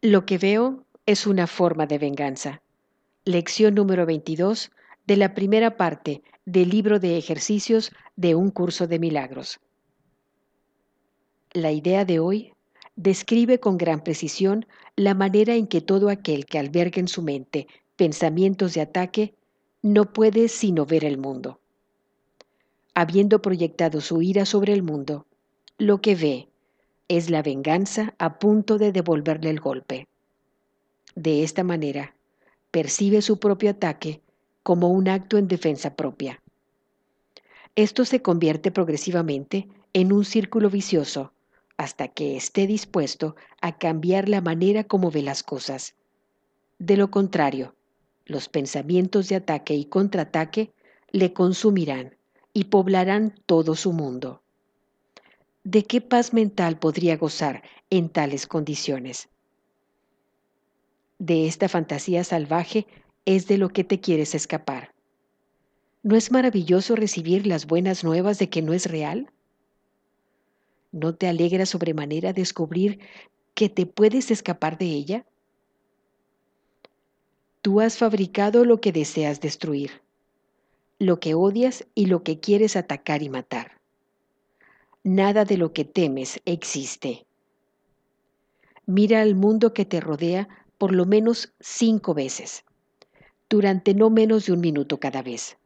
Lo que veo es una forma de venganza. Lección número 22 de la primera parte del libro de ejercicios de un curso de milagros. La idea de hoy describe con gran precisión la manera en que todo aquel que alberga en su mente pensamientos de ataque no puede sino ver el mundo. Habiendo proyectado su ira sobre el mundo, lo que ve es la venganza a punto de devolverle el golpe. De esta manera, percibe su propio ataque como un acto en defensa propia. Esto se convierte progresivamente en un círculo vicioso hasta que esté dispuesto a cambiar la manera como ve las cosas. De lo contrario, los pensamientos de ataque y contraataque le consumirán y poblarán todo su mundo. ¿De qué paz mental podría gozar en tales condiciones? De esta fantasía salvaje es de lo que te quieres escapar. ¿No es maravilloso recibir las buenas nuevas de que no es real? ¿No te alegra sobremanera descubrir que te puedes escapar de ella? Tú has fabricado lo que deseas destruir, lo que odias y lo que quieres atacar y matar. Nada de lo que temes existe. Mira al mundo que te rodea por lo menos cinco veces, durante no menos de un minuto cada vez.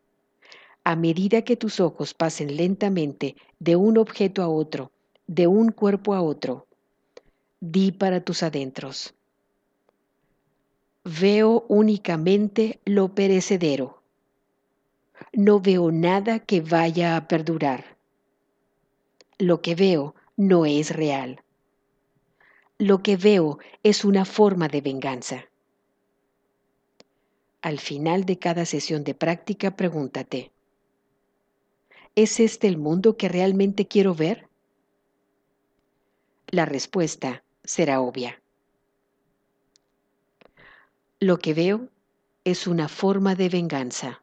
A medida que tus ojos pasen lentamente de un objeto a otro, de un cuerpo a otro, di para tus adentros. Veo únicamente lo perecedero. No veo nada que vaya a perdurar. Lo que veo no es real. Lo que veo es una forma de venganza. Al final de cada sesión de práctica, pregúntate, ¿es este el mundo que realmente quiero ver? La respuesta será obvia. Lo que veo es una forma de venganza.